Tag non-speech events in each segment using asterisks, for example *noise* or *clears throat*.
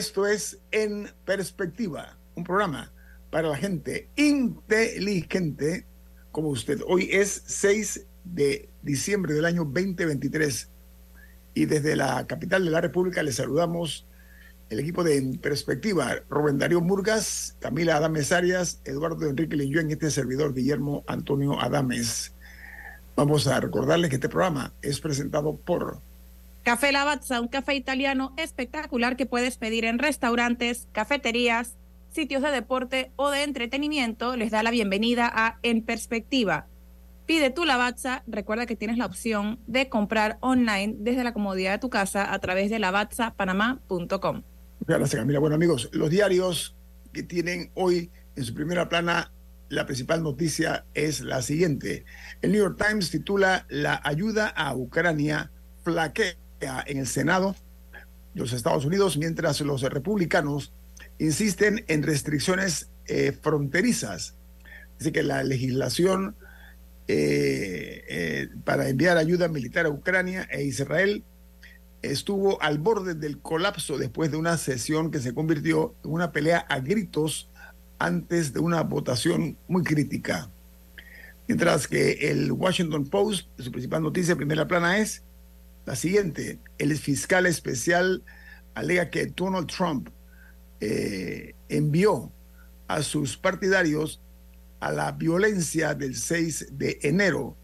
Esto es En Perspectiva, un programa para la gente inteligente como usted. Hoy es 6 de diciembre del año 2023 y desde la capital de la República le saludamos el equipo de En Perspectiva, Rubén Darío Murgas, Camila Adames Arias, Eduardo Enrique en este servidor Guillermo Antonio Adames. Vamos a recordarles que este programa es presentado por Café Lavazza, un café italiano espectacular que puedes pedir en restaurantes, cafeterías, sitios de deporte o de entretenimiento, les da la bienvenida a En Perspectiva. Pide tu Lavazza, recuerda que tienes la opción de comprar online desde la comodidad de tu casa a través de lavazzapanamá.com. Gracias Camila. Bueno amigos, los diarios que tienen hoy en su primera plana la principal noticia es la siguiente. El New York Times titula La ayuda a Ucrania flaquea en el Senado de los Estados Unidos, mientras los republicanos insisten en restricciones eh, fronterizas. Así que la legislación eh, eh, para enviar ayuda militar a Ucrania e Israel estuvo al borde del colapso después de una sesión que se convirtió en una pelea a gritos antes de una votación muy crítica. Mientras que el Washington Post, su principal noticia, primera plana es la siguiente, el fiscal especial alega que Donald Trump eh, envió a sus partidarios a la violencia del 6 de enero.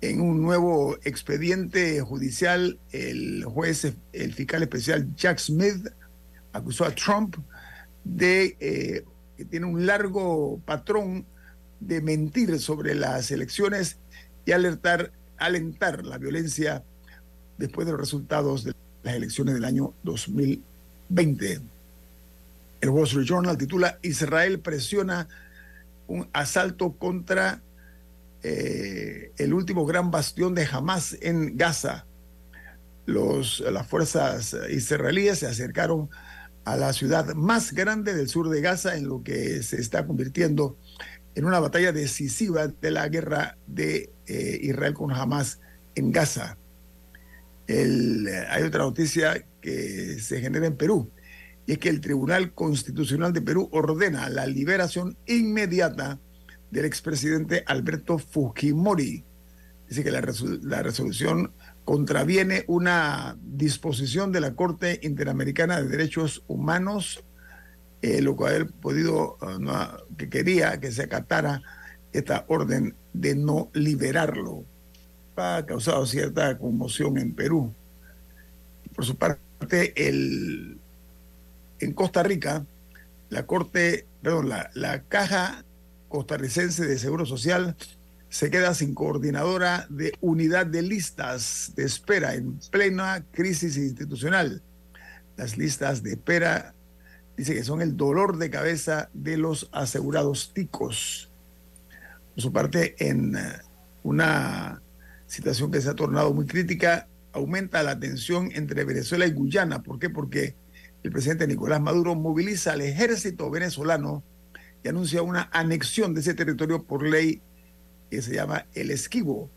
En un nuevo expediente judicial, el juez, el fiscal especial Jack Smith, acusó a Trump de eh, que tiene un largo patrón de mentir sobre las elecciones y alertar, alentar la violencia después de los resultados de las elecciones del año 2020. El Wall Street Journal titula Israel presiona un asalto contra eh, el último gran bastión de Hamas en Gaza. Los, las fuerzas israelíes se acercaron a la ciudad más grande del sur de Gaza en lo que se está convirtiendo en una batalla decisiva de la guerra de eh, Israel con Hamas en Gaza hay otra noticia que se genera en Perú, y es que el Tribunal Constitucional de Perú ordena la liberación inmediata del expresidente Alberto Fujimori. Dice que la, resolución contraviene una disposición de la Corte Interamericana de Derechos Humanos, eh, lo cual ha podido, ah, que quería que se acatara esta orden de no liberarlo ha causado cierta conmoción en Perú. Por su parte, el, en Costa Rica, la Corte, perdón, la, la Caja Costarricense de Seguro Social se queda sin coordinadora de unidad de listas de espera en plena crisis institucional. Las listas de espera dice que son el dolor de cabeza de los asegurados ticos. Por su parte, en una situación que se ha tornado muy crítica, aumenta la tensión entre Venezuela y Guyana. ¿Por qué? Porque el presidente Nicolás Maduro moviliza al ejército venezolano y anuncia una anexión de ese territorio por ley que se llama el esquivo.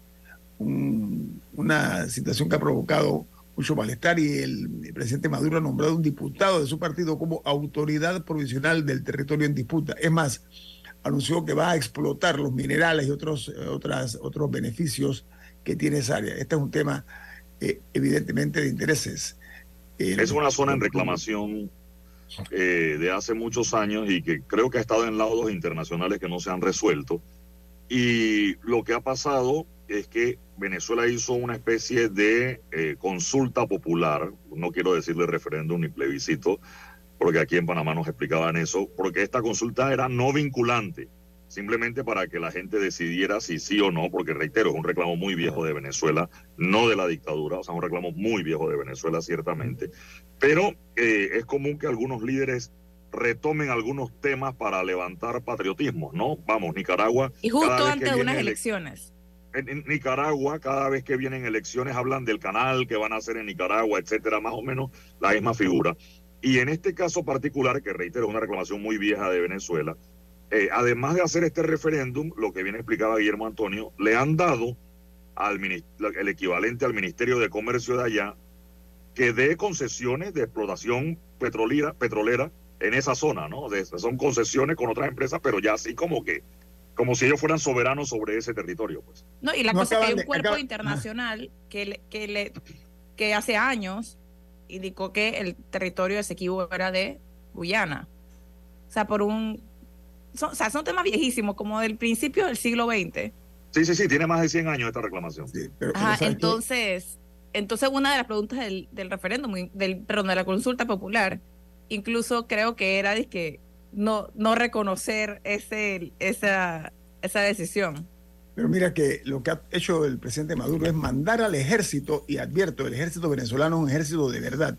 una situación que ha provocado mucho malestar y el, presidente Maduro ha nombrado un diputado de su partido como autoridad provisional del territorio en disputa. Es más, anunció que va a explotar los minerales y otros, otras, otros beneficios que tiene esa área. Este es un tema eh, evidentemente de intereses. es una zona en reclamación eh, de hace muchos años y que creo que ha estado en laudos internacionales que no se han resuelto. Y lo que ha pasado es que Venezuela hizo una especie de eh, consulta popular, no quiero decirle referéndum ni plebiscito, porque aquí en Panamá nos explicaban eso, porque esta consulta era no vinculante, simplemente para que la gente decidiera si sí o no, porque reitero, es un reclamo muy viejo de Venezuela, no de la dictadura, o sea, un reclamo muy viejo de Venezuela, ciertamente, pero eh, es común que algunos líderes retomen algunos temas para levantar patriotismo, ¿no? Vamos, Nicaragua. Y justo antes de unas elecciones. En, Nicaragua, cada vez que vienen elecciones, hablan del canal que van a hacer en Nicaragua, etcétera, más o menos la misma figura. Y en este caso particular, que reitero, es una reclamación muy vieja de Venezuela, eh, además de hacer este referéndum, lo que bien explicaba Guillermo Antonio, le han dado al el equivalente al Ministerio de Comercio de allá que dé concesiones de explotación petrolera, petrolera en esa zona, ¿no? son concesiones con otras empresas, pero ya así como que, como si ellos fueran soberanos sobre ese territorio, pues. No, y la cosa es que hay un cuerpo internacional que, que, le, que hace años indicó que el territorio de Esequibo era de Guyana. O sea, por un... Son, o sea, son temas viejísimos, como del principio del siglo XX. Sí, sí, sí, tiene más de 100 años esta reclamación. Ajá, entonces, entonces una de las preguntas del, del referéndum, del, perdón, de la consulta popular, incluso creo que era de que no, no reconocer ese, esa, esa decisión. Pero mira que lo que ha hecho el presidente Maduro es mandar al ejército, y advierto, el ejército venezolano es un ejército de verdad.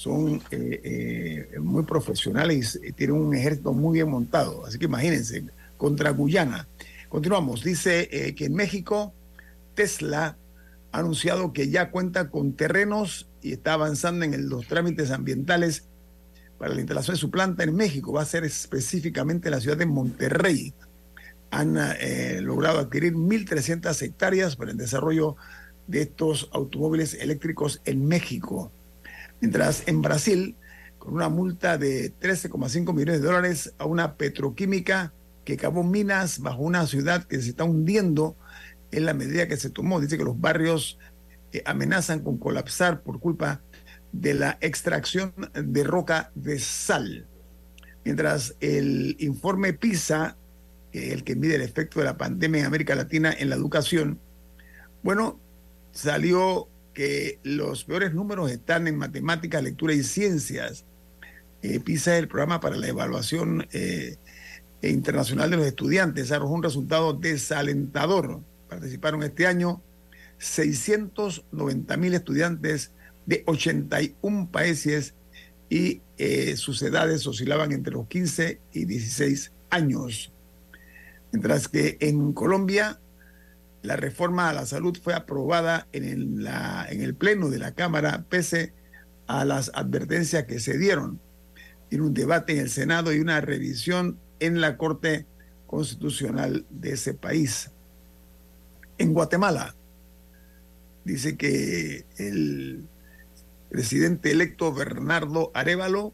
Son eh, eh, muy profesionales y tienen un ejército muy bien montado. Así que imagínense, contra Guyana. Continuamos. Dice eh, que en México Tesla ha anunciado que ya cuenta con terrenos y está avanzando en los trámites ambientales para la instalación de su planta en México. Va a ser específicamente la ciudad de Monterrey han eh, logrado adquirir 1.300 hectáreas para el desarrollo de estos automóviles eléctricos en México. Mientras en Brasil, con una multa de 13,5 millones de dólares a una petroquímica que cavó minas bajo una ciudad que se está hundiendo en la medida que se tomó. Dice que los barrios eh, amenazan con colapsar por culpa de la extracción de roca de sal. Mientras el informe PISA el que mide el efecto de la pandemia en América Latina en la educación, bueno, salió que los peores números están en matemáticas, lectura y ciencias. Eh, PISA es el programa para la evaluación eh, internacional de los estudiantes, arrojó un resultado desalentador. Participaron este año 690 mil estudiantes de 81 países y eh, sus edades oscilaban entre los 15 y 16 años. Mientras que en Colombia la reforma a la salud fue aprobada en, el Pleno de la Cámara pese a las advertencias que se dieron. en un debate en el Senado y una revisión en la Corte Constitucional de ese país. En Guatemala, dice que el presidente electo Bernardo Arevalo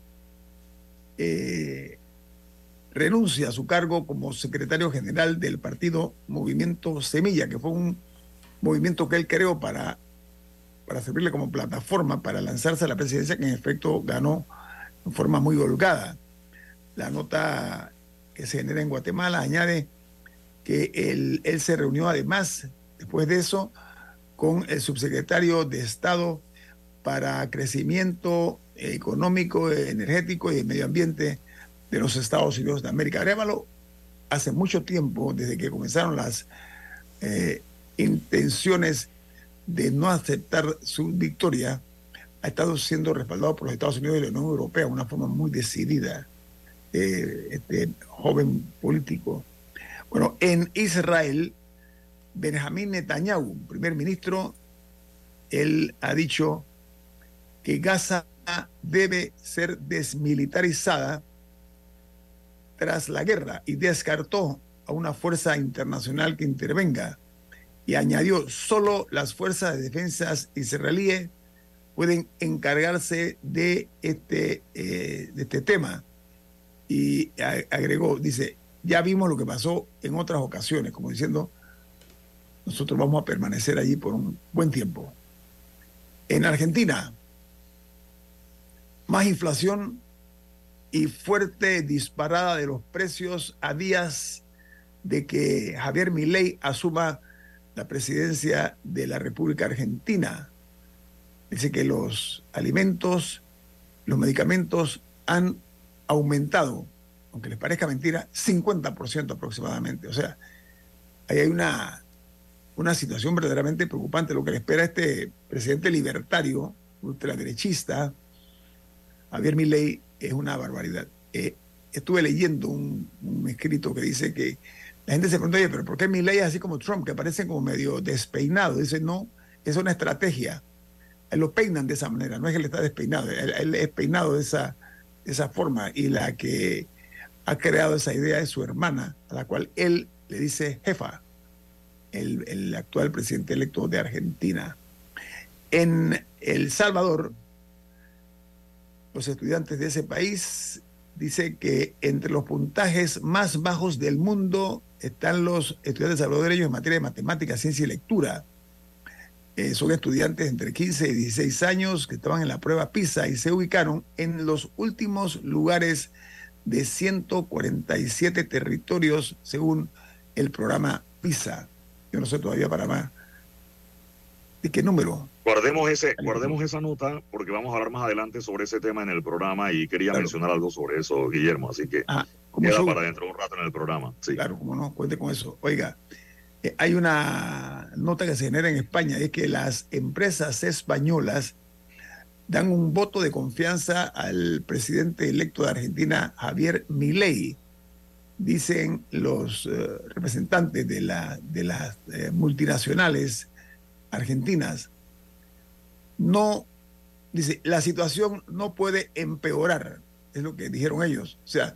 eh, renuncia a su cargo como secretario general del partido Movimiento Semilla, que fue un movimiento que él creó para, para servirle como plataforma para lanzarse a la presidencia, que en efecto ganó en forma muy holgada. La nota que se genera en Guatemala añade que él, él se reunió además, después de eso, con el subsecretario de Estado para Crecimiento Económico, Energético y Medio Ambiente, de los Estados Unidos de América. Arévalo hace mucho tiempo, desde que comenzaron las eh, intenciones de no aceptar su victoria, ha estado siendo respaldado por los Estados Unidos y la Unión Europea de una forma muy decidida, eh, este joven político. Bueno, en Israel, Benjamín Netanyahu, primer ministro, él ha dicho que Gaza debe ser desmilitarizada tras la guerra y descartó a una fuerza internacional que intervenga y añadió solo las fuerzas de defensa israelíes pueden encargarse de este, eh, de este tema. Y agregó, dice, ya vimos lo que pasó en otras ocasiones, como diciendo, nosotros vamos a permanecer allí por un buen tiempo. En Argentina, más inflación y fuerte disparada de los precios a días de que Javier Milei asuma la presidencia de la República Argentina. Dice que los alimentos, los medicamentos han aumentado, aunque les parezca mentira, 50% aproximadamente. O sea, ahí hay una, una situación verdaderamente preocupante. Lo que le espera a este presidente libertario, ultraderechista, Javier Milei, es una barbaridad. Eh, estuve leyendo un, escrito que dice que la gente se pregunta, oye, pero ¿por qué mi ley es así como Trump, que parece como medio despeinado? Dice, no, es una estrategia. Él lo peinan de esa manera, no es que él está despeinado, él, es peinado de esa, esa forma. Y la que ha creado esa idea es su hermana, a la cual él le dice jefa, el, el actual presidente electo de Argentina. En El Salvador, los estudiantes de ese país dice que entre los puntajes más bajos del mundo están los estudiantes salvadoreños en materia de matemáticas, ciencia y lectura. Eh, son estudiantes entre 15 y 16 años que estaban en la prueba PISA y se ubicaron en los últimos lugares de 147 territorios según el programa PISA. Yo no sé todavía para más. ¿De qué número? Guardemos, ese, guardemos esa nota porque vamos a hablar más adelante sobre ese tema en el programa y quería mencionar algo sobre eso, Guillermo, así que ah, queda para dentro de un rato en el programa. Sí. Claro, como no, cuente con eso. Oiga, eh, hay una nota que se genera en España, es que las empresas españolas dan un voto de confianza al presidente electo de Argentina, Javier Milei. Dicen los eh, representantes de, la, de las eh, multinacionales argentinas no, dice, la situación no puede empeorar, es lo que dijeron ellos. O sea,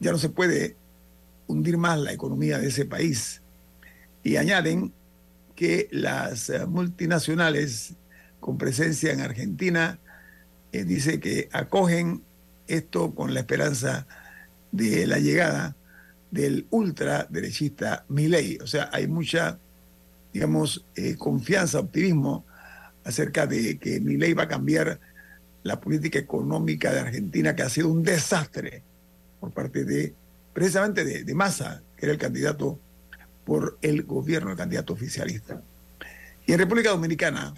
ya no se puede hundir más la economía de ese país. Y añaden que las eh, multinacionales con presencia en Argentina, eh, dice que acogen esto con la esperanza de la llegada del ultraderechista Milei. O sea, hay mucha, digamos, eh, confianza, optimismo acerca de que mi ley va a cambiar la política económica de Argentina, que ha sido un desastre por parte de, precisamente de, Massa, que era el candidato por el gobierno, el candidato oficialista. Y en República Dominicana,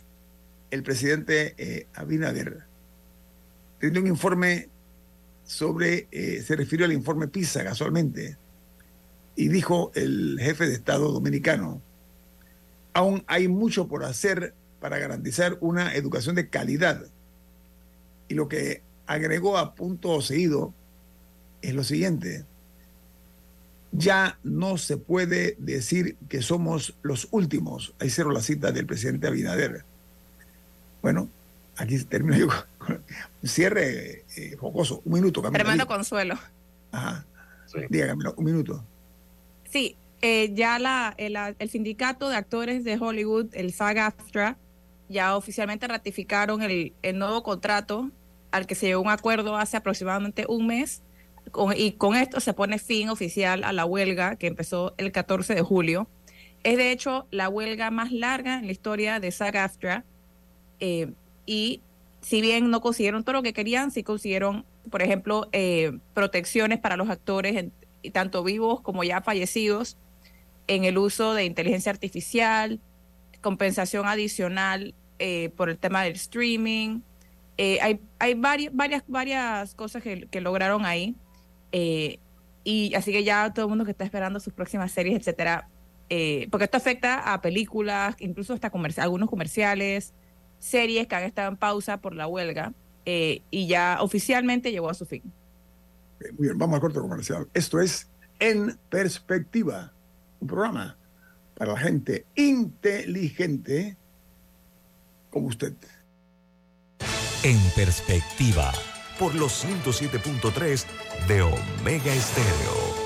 el presidente eh, Abinader tenía un informe sobre, eh, se refirió al informe PISA casualmente, y dijo el jefe de Estado dominicano, aún hay mucho por hacer para garantizar una educación de calidad. Y lo que agregó a punto seguido es lo siguiente. Ya no se puede decir que somos los últimos. Ahí cierro la cita del presidente Abinader. Bueno, aquí termino yo con un cierre eh, jocoso. Un minuto, Tremendo consuelo. Ajá. Dígame, un minuto. Sí, eh, ya la, el, el, sindicato de actores de Hollywood, el SAG-AFTRA, ya oficialmente ratificaron el, nuevo contrato al que se llegó un acuerdo hace aproximadamente un mes y con esto se pone fin oficial a la huelga que empezó el 14 de julio. Es de hecho la huelga más larga en la historia de SAG-AFTRA eh, y si bien no consiguieron todo lo que querían, sí consiguieron, por ejemplo, eh, protecciones para los actores, tanto vivos como ya fallecidos, en el uso de inteligencia artificial, compensación adicional eh, por el tema del streaming. Eh, hay hay varias, varias, varias cosas que, lograron ahí. Eh, y así que ya todo el mundo que está esperando sus próximas series, etcétera, porque esto afecta a películas, incluso hasta algunos comerciales, series que han estado en pausa por la huelga y ya oficialmente llegó a su fin. Muy bien, vamos al corte comercial. Esto es En Perspectiva, un programa para la gente inteligente como usted. En perspectiva, por los 107.3 de Omega Estéreo.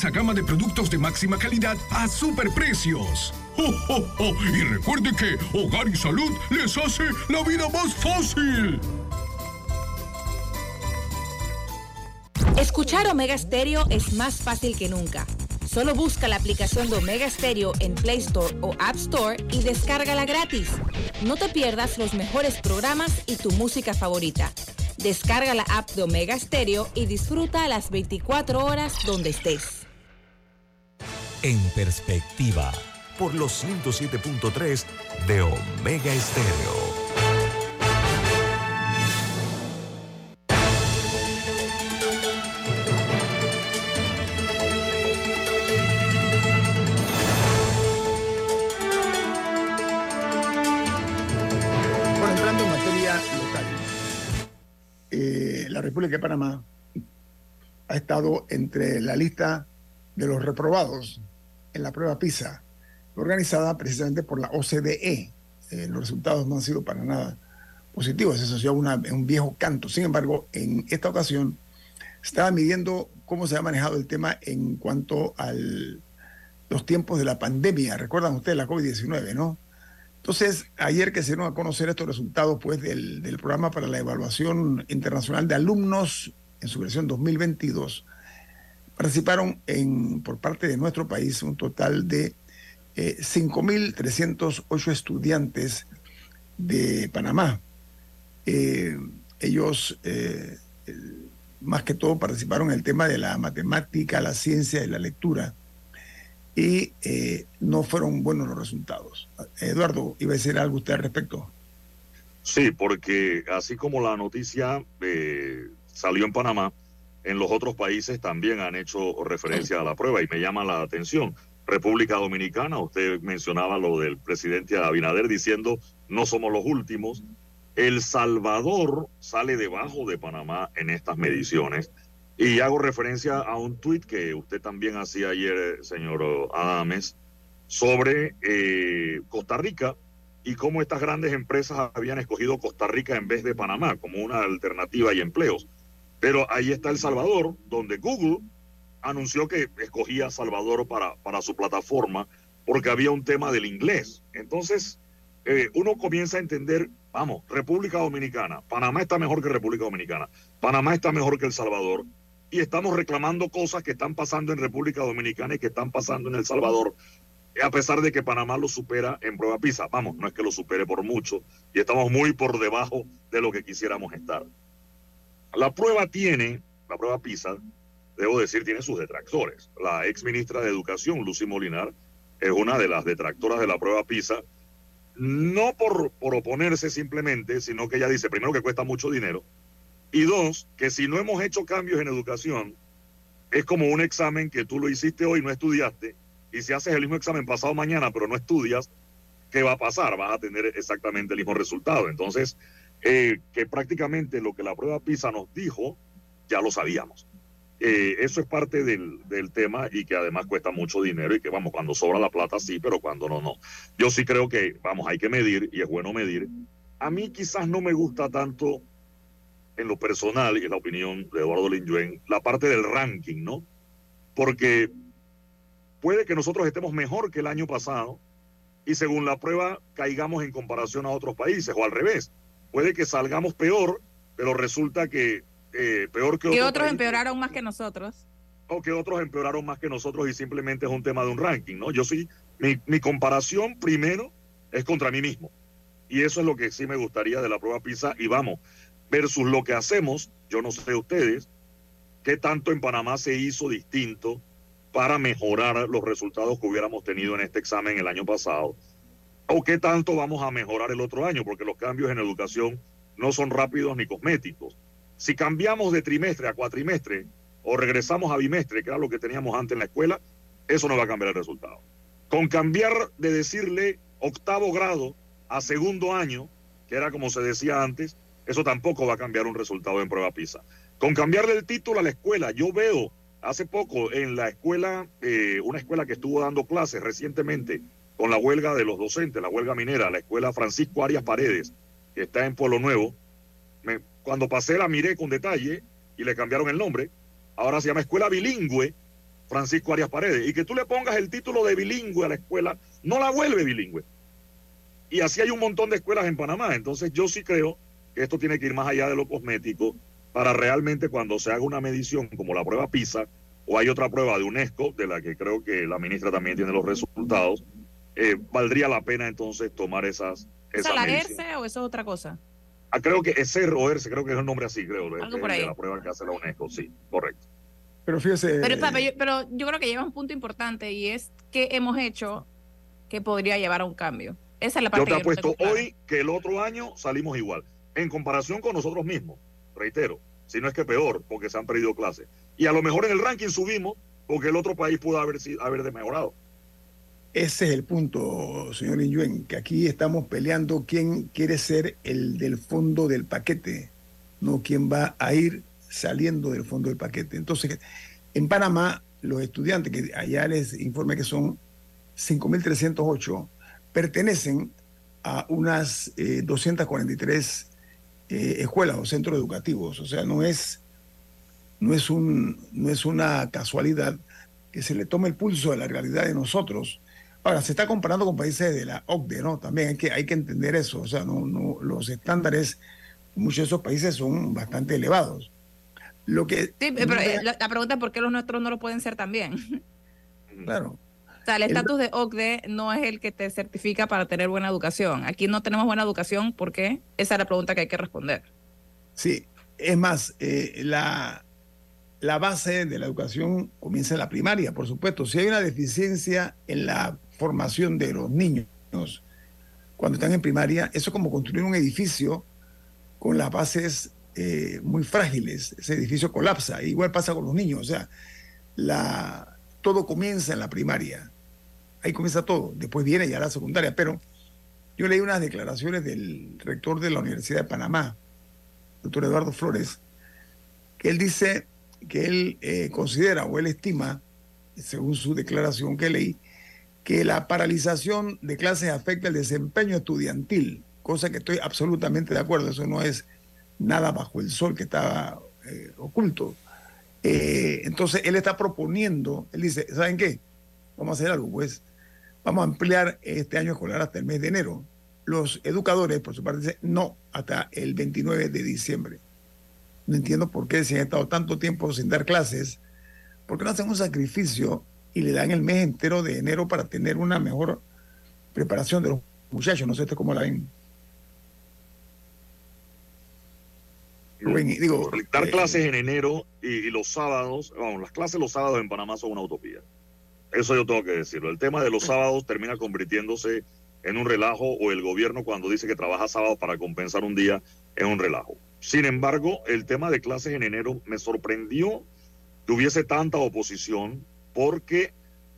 gama de productos de máxima calidad a superprecios. ¡Oh, Y recuerde que Hogar y Salud les hace la vida más fácil. Escuchar Omega Stereo es más fácil que nunca. Solo busca la aplicación de Omega Stereo en Play Store o App Store y descárgala gratis. No te pierdas los mejores programas y tu música favorita. Descarga la app de Omega Stereo y disfruta las 24 horas donde estés. En perspectiva, por los 107.3 de Omega Estéreo. Bueno, entrando en materia local, eh, la República de Panamá ha estado entre la lista de los reprobados en la prueba PISA, organizada precisamente por la OCDE. Eh, los resultados no han sido para nada positivos, eso es un viejo canto. Sin embargo, en esta ocasión estaba midiendo cómo se ha manejado el tema en cuanto a los tiempos de la pandemia. Recuerdan ustedes la COVID-19, ¿no? Entonces, ayer que se dieron a conocer estos resultados pues, del programa para la evaluación internacional de alumnos en su versión 2022, participaron en, por parte de nuestro país un total de eh, 5.308 estudiantes de Panamá. Eh, ellos, eh, más que todo, participaron en el tema de la matemática, la ciencia y la lectura y eh, no fueron buenos los resultados. Eduardo, iba a decir algo usted al respecto. Sí, porque así como la noticia salió en Panamá, en los otros países también han hecho referencia a la prueba y me llama la atención. República Dominicana, usted mencionaba lo del presidente Abinader diciendo no somos los últimos. El Salvador sale debajo de Panamá en estas mediciones. Y hago referencia a un tuit que usted también hacía ayer, señor Adames, sobre eh, Costa Rica y cómo estas grandes empresas habían escogido Costa Rica en vez de Panamá como una alternativa y empleos. Pero ahí está El Salvador, donde Google anunció que escogía Salvador para, para su plataforma porque había un tema del inglés. Entonces, eh, uno comienza a entender, vamos, República Dominicana, Panamá está mejor que República Dominicana, Panamá está mejor que El Salvador, y estamos reclamando cosas que están pasando en República Dominicana y que están pasando en El Salvador, a pesar de que Panamá lo supera en prueba PISA. Vamos, no es que lo supere por mucho, y estamos muy por debajo de lo que quisiéramos estar. La prueba tiene, la prueba PISA, debo decir, tiene sus detractores. La ex ministra de Educación, Lucy Molinar, es una de las detractoras de la prueba PISA, no por, por oponerse simplemente, sino que ella dice, primero, que cuesta mucho dinero, y dos, que si no hemos hecho cambios en educación, es como un examen que tú lo hiciste hoy, no estudiaste, y si haces el mismo examen pasado mañana, pero no estudias, ¿qué va a pasar? Vas a tener exactamente el mismo resultado. Entonces, eh, que prácticamente lo que la prueba PISA nos dijo, ya lo sabíamos. Eh, eso es parte del, del, tema y que además cuesta mucho dinero y que vamos, cuando sobra la plata sí, pero cuando no, no. Yo sí creo que, vamos, hay que medir y es bueno medir. A mí quizás no me gusta tanto en lo personal y en la opinión de Eduardo Linjuen, la parte del ranking, ¿no? Porque puede que nosotros estemos mejor que el año pasado y según la prueba caigamos en comparación a otros países o al revés. Puede que salgamos peor, pero resulta que eh, peor que otros. Empeoraron más que nosotros. O que otros empeoraron más que nosotros y simplemente es un tema de un ranking, ¿no? Yo sí, mi, mi comparación primero es contra mí mismo. Y eso es lo que sí me gustaría de la prueba PISA. Y vamos, versus lo que hacemos, yo no sé ustedes, qué tanto en Panamá se hizo distinto para mejorar los resultados que hubiéramos tenido en este examen el año pasado, o qué tanto vamos a mejorar el otro año, porque los cambios en educación no son rápidos ni cosméticos. Si cambiamos de trimestre a cuatrimestre, o regresamos a bimestre, que era lo que teníamos antes en la escuela, eso no va a cambiar el resultado. Con cambiar de decirle octavo grado a segundo año, que era como se decía antes, eso tampoco va a cambiar un resultado en prueba PISA. Con cambiarle el título a la escuela, yo veo hace poco en la escuela, eh, una escuela que estuvo dando clases recientemente con la huelga de los docentes, la huelga minera, la escuela Francisco Arias Paredes, que está en Pueblo Nuevo. cuando pasé la miré con detalle y le cambiaron el nombre. Ahora se llama Escuela Bilingüe Francisco Arias Paredes. Y que tú le pongas el título de bilingüe a la escuela, no la vuelve bilingüe. Y así hay un montón de escuelas en Panamá. Entonces yo sí creo que esto tiene que ir más allá de lo cosmético para realmente cuando se haga una medición como la prueba PISA o hay otra prueba de UNESCO, de la que creo que la ministra también tiene los resultados, eh, valdría la pena entonces tomar esas... ¿Es la ERCE o eso es otra cosa? Ah, creo que es ER o ERCE, creo que es el nombre así, creo, de, la prueba que hace la UNESCO, sí, correcto. Pero fíjese... Pero, pero yo creo que lleva un punto importante y es que hemos hecho que podría llevar a un cambio. Esa es la parte Yo te apuesto hoy que el otro año salimos igual. En comparación con nosotros mismos, reitero, si no es que peor, porque se han perdido clases. Y a lo mejor en el ranking subimos porque el otro país pudo haber, haber mejorado. Ese es el punto, señor Inyuen, que aquí estamos peleando quién quiere ser el del fondo del paquete, no quién va a ir saliendo del fondo del paquete. Entonces, en Panamá, los estudiantes, que allá les informé que son 5.308, pertenecen a unas 243 eh, eh, escuelas o centros educativos. O sea, no es, no, es un, no es una casualidad que se le tome el pulso de la realidad de nosotros Ahora, se está comparando con países de la OCDE, ¿no? También hay que, hay que entender eso. O sea, no, no, los estándares muchos de esos países son bastante elevados. Lo que, sí, pero eh, la, pregunta es por qué los nuestros no lo pueden ser también. Claro. O sea, el estatus de OCDE no es el que te certifica para tener buena educación. Aquí no tenemos buena educación, ¿por qué? Esa es la pregunta que hay que responder. Sí, es más, eh, la, la base de la educación comienza en la primaria, por supuesto. Si hay una deficiencia en la formación de los niños cuando están en primaria, eso es como construir un edificio con las bases eh, muy frágiles. Ese edificio colapsa. Igual pasa con los niños. O sea, todo comienza en la primaria. Ahí comienza todo. Después viene ya la secundaria. Pero yo leí unas declaraciones del rector de la Universidad de Panamá, doctor Eduardo Flores, que él dice que él eh, considera o él estima, según su declaración que leí, que la paralización de clases afecta el desempeño estudiantil, cosa que estoy absolutamente de acuerdo, eso no es nada bajo el sol que está eh, oculto. Eh, entonces él está proponiendo, él dice, ¿saben qué? Vamos a hacer algo, pues vamos a ampliar este año escolar hasta el mes de enero. Los educadores, por su parte, dicen no, hasta el 29 de diciembre. No entiendo por qué si han estado tanto tiempo sin dar clases, porque no hacen un sacrificio y le dan el mes entero de enero para tener una mejor preparación de los muchachos. No sé usted cómo la ven. digo, dar eh, clases en enero y, los sábados, vamos, las clases los sábados en Panamá son una utopía. Eso yo tengo que decirlo. El tema de los sábados termina convirtiéndose en un relajo o el gobierno cuando dice que trabaja sábados para compensar un día es un relajo. Sin embargo, el tema de clases en enero me sorprendió que hubiese tanta oposición porque,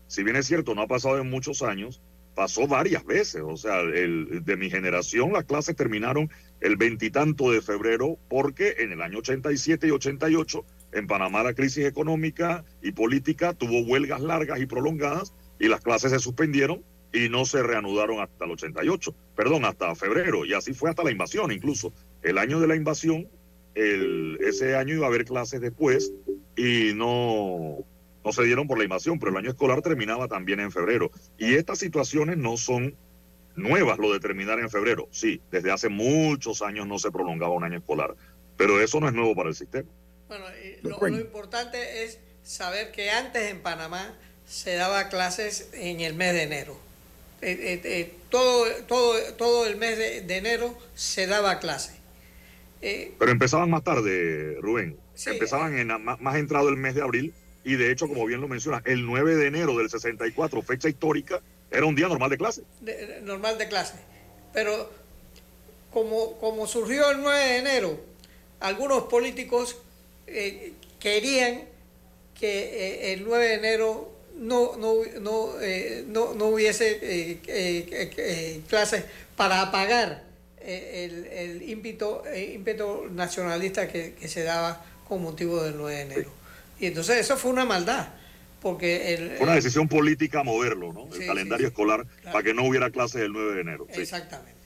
si bien es cierto, no ha pasado en muchos años, pasó varias veces. O sea, el, de mi generación las clases terminaron el veintitanto de febrero porque en el año 87 y 88 en Panamá la crisis económica y política tuvo huelgas largas y prolongadas y las clases se suspendieron y no se reanudaron hasta el 88, perdón, hasta febrero, y así fue hasta la invasión incluso. El año de la invasión, el, ese año iba a haber clases después y no, no se dieron por la invasión, pero el año escolar terminaba también en febrero. Y estas situaciones no son nuevas, lo de terminar en febrero. Sí, desde hace muchos años no se prolongaba un año escolar, pero eso no es nuevo para el sistema. Bueno, lo, importante es saber que antes en Panamá se daba clases en el mes de enero. Eh, eh, eh, todo, todo, todo el mes de, enero se daba clase. pero empezaban más tarde, Rubén. empezaban en, más entrado el mes de abril y de hecho, como bien lo menciona, el 9 de enero del 64, fecha histórica, era un día normal de clase. normal de clase. Pero como, como surgió el 9 de enero, algunos políticos eh, querían que eh, el 9 de enero no, no, no, eh, no, no, hubiese clases para apagar el, el ímpetu, ímpetu nacionalista que, que, se daba con motivo del 9 de enero. Y entonces eso fue una maldad. Porque el, una decisión política moverlo, ¿no? El calendario escolar para que no hubiera clases el 9 de enero. Exactamente.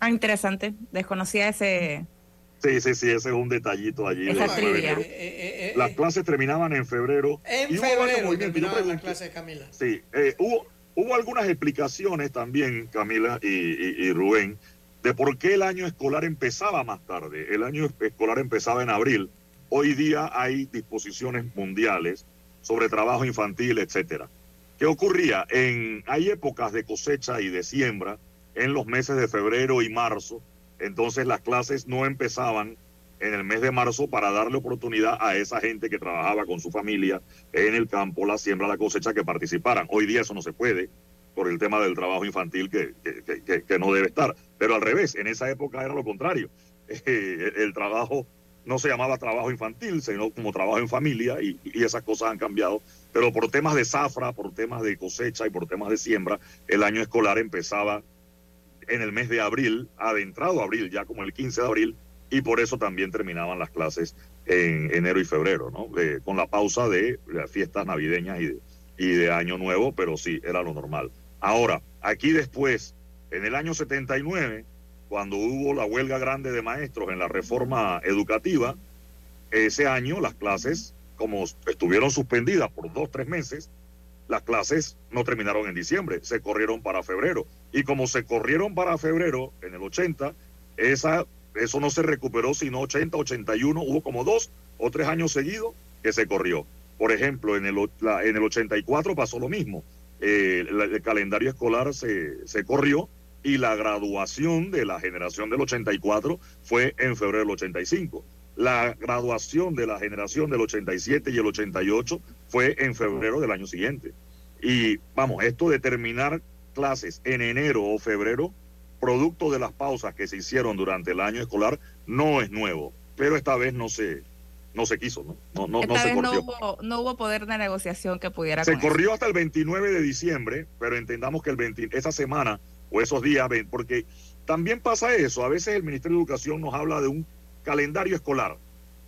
Ah, interesante. Desconocía ese, Sí, sí, sí, ese es un detallito allí. Esa. Eh, eh, eh, las clases terminaban en febrero. En febrero terminaban las clases, Camila. Sí, hubo, hubo algunas explicaciones también, Camila y, y, Rubén, de por qué el año escolar empezaba más tarde. El año escolar empezaba en abril. Hoy día hay disposiciones mundiales sobre trabajo infantil, etcétera. ¿Qué ocurría? En, hay épocas de cosecha y de siembra en los meses de febrero y marzo entonces las clases no empezaban en el mes de marzo para darle oportunidad a esa gente que trabajaba con su familia en el campo, la siembra, la cosecha, que participaran. Hoy día eso no se puede por el tema del trabajo infantil que, que, no debe estar. Pero al revés, en esa época era lo contrario. *laughs* el, trabajo no se llamaba trabajo infantil, sino como trabajo en familia y, y, esas cosas han cambiado. Pero por temas de zafra, por temas de cosecha y por temas de siembra, el año escolar empezaba en el mes de abril, adentrado abril, ya como el 15 de abril, y por eso también terminaban las clases en enero y febrero, ¿no? con la pausa de fiestas navideñas y y de Año Nuevo, pero sí, era lo normal. Ahora, aquí después, en el año 79, cuando hubo la huelga grande de maestros en la reforma educativa, ese año las clases, como estuvieron suspendidas por dos, tres meses, las clases no terminaron en diciembre, se corrieron para febrero. Y como se corrieron para febrero en el 80, esa, eso no se recuperó sino 80, 81, hubo como dos o tres años seguidos que se corrió. Por ejemplo, en el, en el 84 pasó lo mismo. Eh, el, calendario escolar se, se corrió y la graduación de la generación del 84 fue en febrero del 85. La graduación de la generación del 87 y el 88 fue en febrero del año siguiente. Y vamos, esto de terminar clases en enero o febrero, producto de las pausas que se hicieron durante el año escolar, no es nuevo. Pero esta vez no se, no se quiso, ¿no? No, no, esta vez no hubo, no hubo poder de negociación que pudiera. Se corrió hasta el 29 de diciembre, pero entendamos que el 20, esa semana o esos días, porque también pasa eso. A veces el Ministerio de Educación nos habla de un calendario escolar,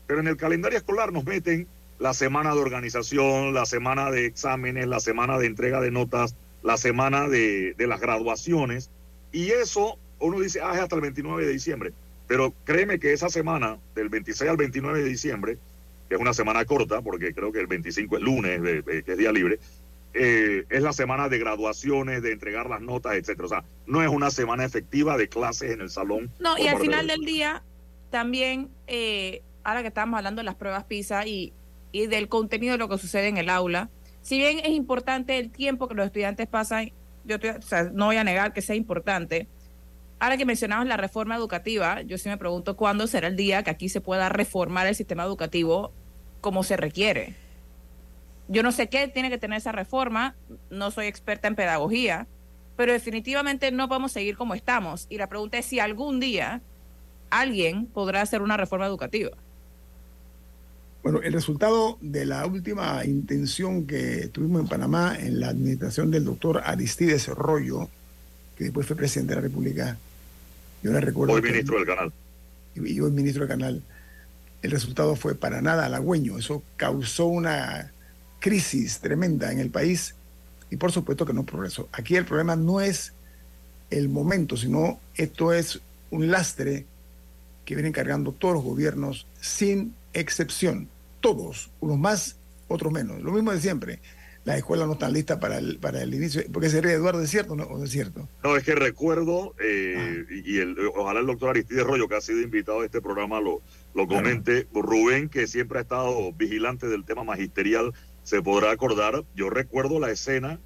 pero en el calendario escolar nos meten la semana de organización, la semana de exámenes, la semana de entrega de notas, la semana de, las graduaciones, y eso uno dice, ah, es hasta el 29 de diciembre, pero créeme que esa semana, del 26 al 29 de diciembre, que es una semana corta, porque creo que el 25 es lunes, que es día libre, eh, es la semana de graduaciones, de entregar las notas, etcétera. O sea, no es una semana efectiva de clases en el salón. No, y al final del día, también, eh, ahora que estamos hablando de las pruebas PISA y, y del contenido de lo que sucede en el aula, si bien es importante el tiempo que los estudiantes pasan, yo no voy a negar que sea importante. Ahora que mencionamos la reforma educativa, yo sí me pregunto cuándo será el día que aquí se pueda reformar el sistema educativo como se requiere. Yo no sé qué tiene que tener esa reforma, no soy experta en pedagogía, pero definitivamente no podemos seguir como estamos. Y la pregunta es si algún día alguien podrá hacer una reforma educativa. Bueno, el resultado de la última intención que tuvimos en Panamá en la administración del doctor Aristides Rollo, que después fue presidente de la República, yo le recuerdo. Hoy ministro del canal. Y hoy ministro del canal. El resultado fue para nada halagüeño. Eso causó una crisis tremenda en el país y por supuesto que no progresó. Aquí el problema no es el momento, sino esto es un lastre que vienen cargando todos los gobiernos sin excepción. Todos, unos más, otros menos. Lo mismo de siempre. Las escuelas no están listas para el, para el inicio. porque sería Eduardo, ¿es cierto no, o es cierto? No, es que recuerdo, eh, ah. y, el, ojalá el doctor Aristides Rollo, que ha sido invitado a este programa, lo, lo comente. Rubén, que siempre ha estado vigilante del tema magisterial, se podrá acordar. Yo recuerdo la escena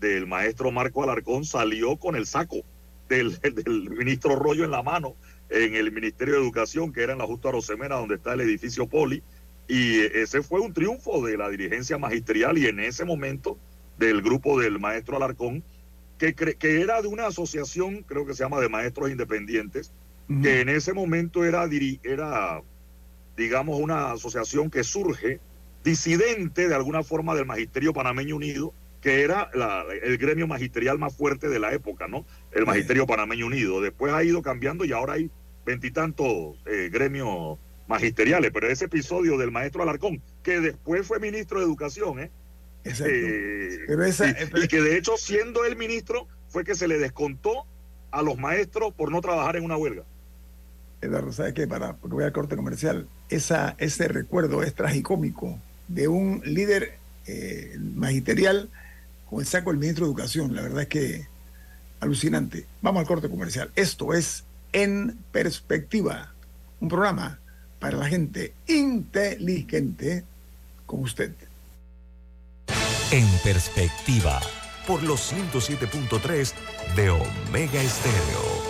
del maestro Marco Alarcón salió con el saco del, *laughs* del ministro Rollo en la mano en el Ministerio de Educación, que era en la Justa Rosemena, donde está el edificio Poli, y ese fue un triunfo de la dirigencia magisterial y en ese momento del grupo del maestro Alarcón, que, que era de una asociación, creo que se llama de maestros independientes, que en ese momento era, era digamos, una asociación que surge disidente de alguna forma del Magisterio Panameño Unido, que era el gremio magisterial más fuerte de la época, ¿no? El Magisterio Panameño Unido. Después ha ido cambiando y ahora hay veintitantos eh, gremios magisteriales, pero ese episodio del maestro Alarcón, que después fue ministro de Educación, ¿eh? eh y, que de hecho, siendo el ministro, fue que se le descontó a los maestros por no trabajar en una huelga. Eduardo, ¿sabes qué? Para, porque voy al corte comercial, esa, ese recuerdo es tragicómico de un líder eh, magisterial con el saco del ministro de Educación. La verdad es que alucinante. Vamos al corte comercial. Esto es En Perspectiva, un programa para la gente inteligente como usted. En Perspectiva, por los 107.3 de Omega Estéreo.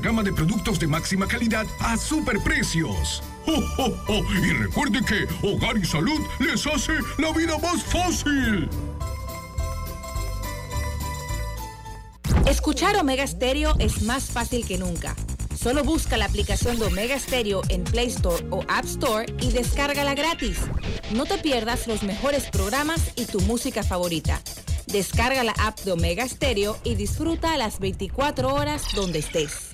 gama de productos de máxima calidad a superprecios. *laughs* ¡Oh, Y recuerde que Hogar y Salud les hace la vida más fácil. Escuchar Omega Stereo es más fácil que nunca. Solo busca la aplicación de Omega Stereo en Play Store o App Store y descárgala gratis. No te pierdas los mejores programas y tu música favorita. Descarga la app de Omega Stereo y disfruta las 24 horas donde estés.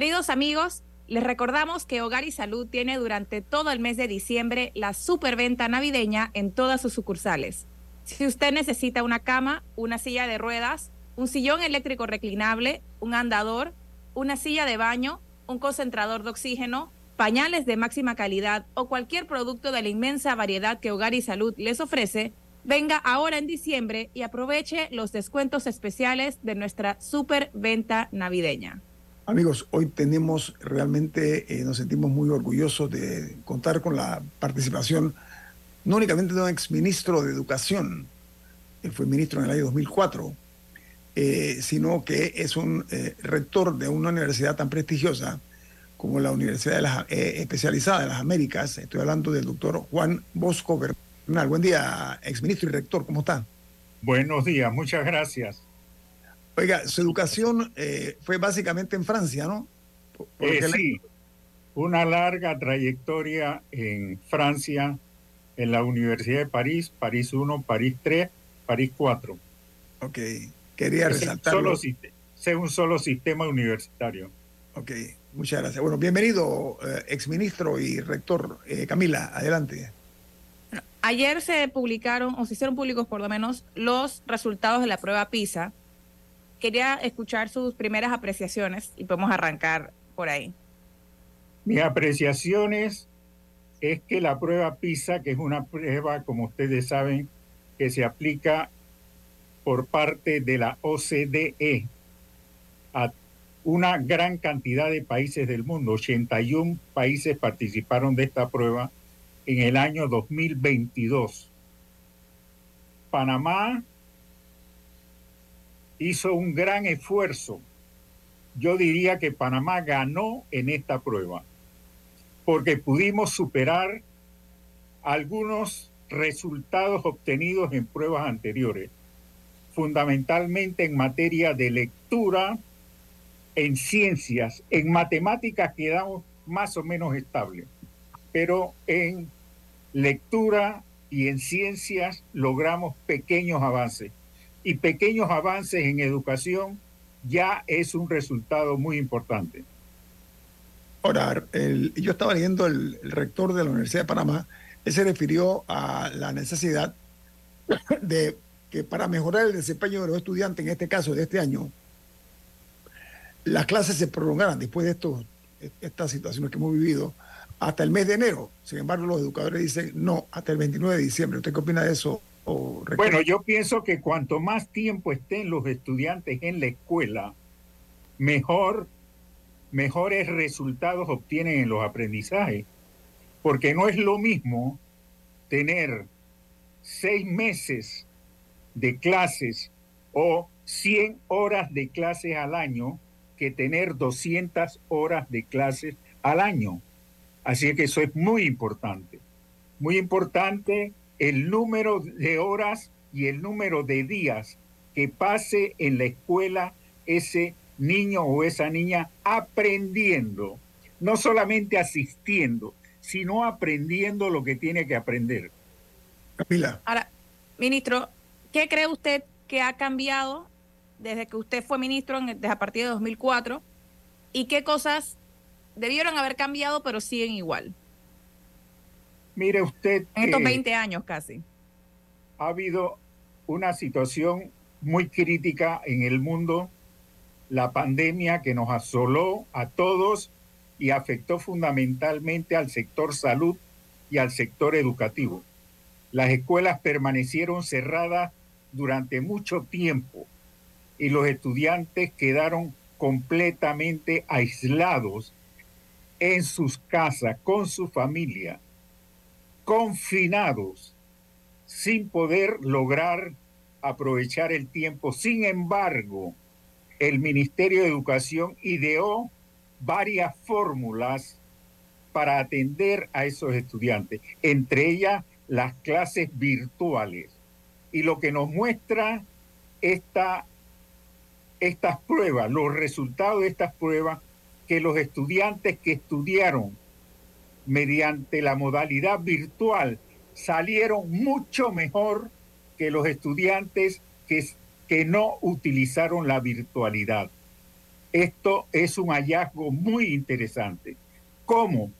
Queridos amigos, les recordamos que Hogar y Salud tiene durante todo el mes de diciembre la superventa navideña en todas sus sucursales. Si usted necesita una cama, una silla de ruedas, un sillón eléctrico reclinable, un andador, una silla de baño, un concentrador de oxígeno, pañales de máxima calidad o cualquier producto de la inmensa variedad que Hogar y Salud les ofrece, Venga ahora en diciembre y aproveche los descuentos especiales de nuestra super venta navideña. Amigos, hoy tenemos realmente, eh, nos sentimos muy orgullosos de contar con la participación no únicamente de un exministro de Educación, él fue ministro en el año 2004, eh, sino que es un eh, rector de una universidad tan prestigiosa como la Universidad de las, Especializada de las Américas. Estoy hablando del doctor Juan Bosco Bernal Buen día, exministro y rector, ¿cómo está? Buenos días, muchas gracias. Oiga, su educación eh, fue básicamente en Francia, ¿no? Eh, sí, una larga trayectoria en Francia, en la Universidad de París, París 1, París 3, París 4. Ok, quería resaltarlo. Sé un solo sistema universitario. Ok, muchas gracias. Bueno, bienvenido, eh, exministro y rector. Camila, adelante. Ayer se publicaron, o se hicieron públicos por lo menos, los resultados de la prueba PISA. Quería escuchar sus primeras apreciaciones y podemos arrancar por ahí. Mis apreciaciones es que la prueba PISA, que es una prueba, como ustedes saben, que se aplica por parte de la OCDE a una gran cantidad de países del mundo, 81 países participaron de esta prueba en el año 2022. Panamá hizo un gran esfuerzo. Yo diría que Panamá ganó en esta prueba, porque pudimos superar algunos resultados obtenidos en pruebas anteriores, fundamentalmente en materia de lectura, en ciencias, en matemáticas quedamos más o menos estables pero en lectura y en ciencias logramos pequeños avances. Y pequeños avances en educación ya es un resultado muy importante. Ahora, yo estaba leyendo el, rector de la Universidad de Panamá, él se refirió a la necesidad de que para mejorar el desempeño de los estudiantes, en este caso de este año, las clases se prolongaran después de estos, estas situaciones que hemos vivido hasta el mes de enero. Sin embargo, los educadores dicen no, hasta el 29 de diciembre. ¿Usted qué opina de eso? Bueno, yo pienso que cuanto más tiempo estén los estudiantes en la escuela, mejor, mejores resultados obtienen en los aprendizajes. Porque no es lo mismo tener seis meses de clases o 100 horas de clases al año que tener 200 horas de clases al año. Así que eso es muy importante. Muy importante el número de horas y el número de días que pase en la escuela ese niño o esa niña aprendiendo, no solamente asistiendo, sino aprendiendo lo que tiene que aprender. Camila. Ahora, ministro, ¿qué cree usted que ha cambiado desde que usted fue ministro desde a partir de 2004 y qué cosas debieron haber cambiado pero siguen igual. Mire usted. En estos 20 años casi. Ha habido una situación muy crítica en el mundo, la pandemia que nos asoló a todos y afectó fundamentalmente al sector salud y al sector educativo. Las escuelas permanecieron cerradas durante mucho tiempo y los estudiantes quedaron completamente aislados en sus casas, con su familia, confinados, sin poder lograr aprovechar el tiempo. Sin embargo, el Ministerio de Educación ideó varias fórmulas para atender a esos estudiantes, entre ellas las clases virtuales. Y lo que nos muestra esta estas pruebas, los resultados de estas pruebas, que los estudiantes que estudiaron mediante la modalidad virtual salieron mucho mejor que los estudiantes que, que no utilizaron la virtualidad. Esto es un hallazgo muy interesante. Como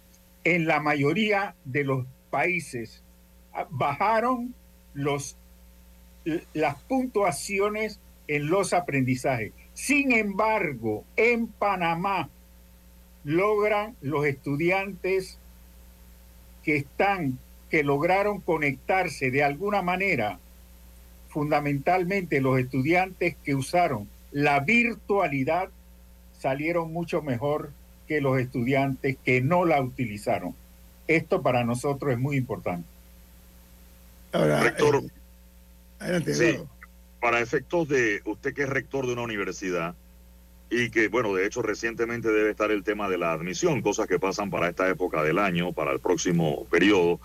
en la mayoría de los países ah, bajaron los, las puntuaciones en los aprendizajes. Sin embargo, en Panamá logran los estudiantes que están, que lograron conectarse de alguna manera, fundamentalmente los estudiantes que usaron la virtualidad, salieron mucho mejor que los estudiantes que no la utilizaron. Esto para nosotros es muy importante. Ahora, Rector, eh, adelante, para efectos de usted que es rector de una universidad y que, bueno, de hecho recientemente debe estar el tema de la admisión, cosas que pasan para esta época del año, para el próximo periodo.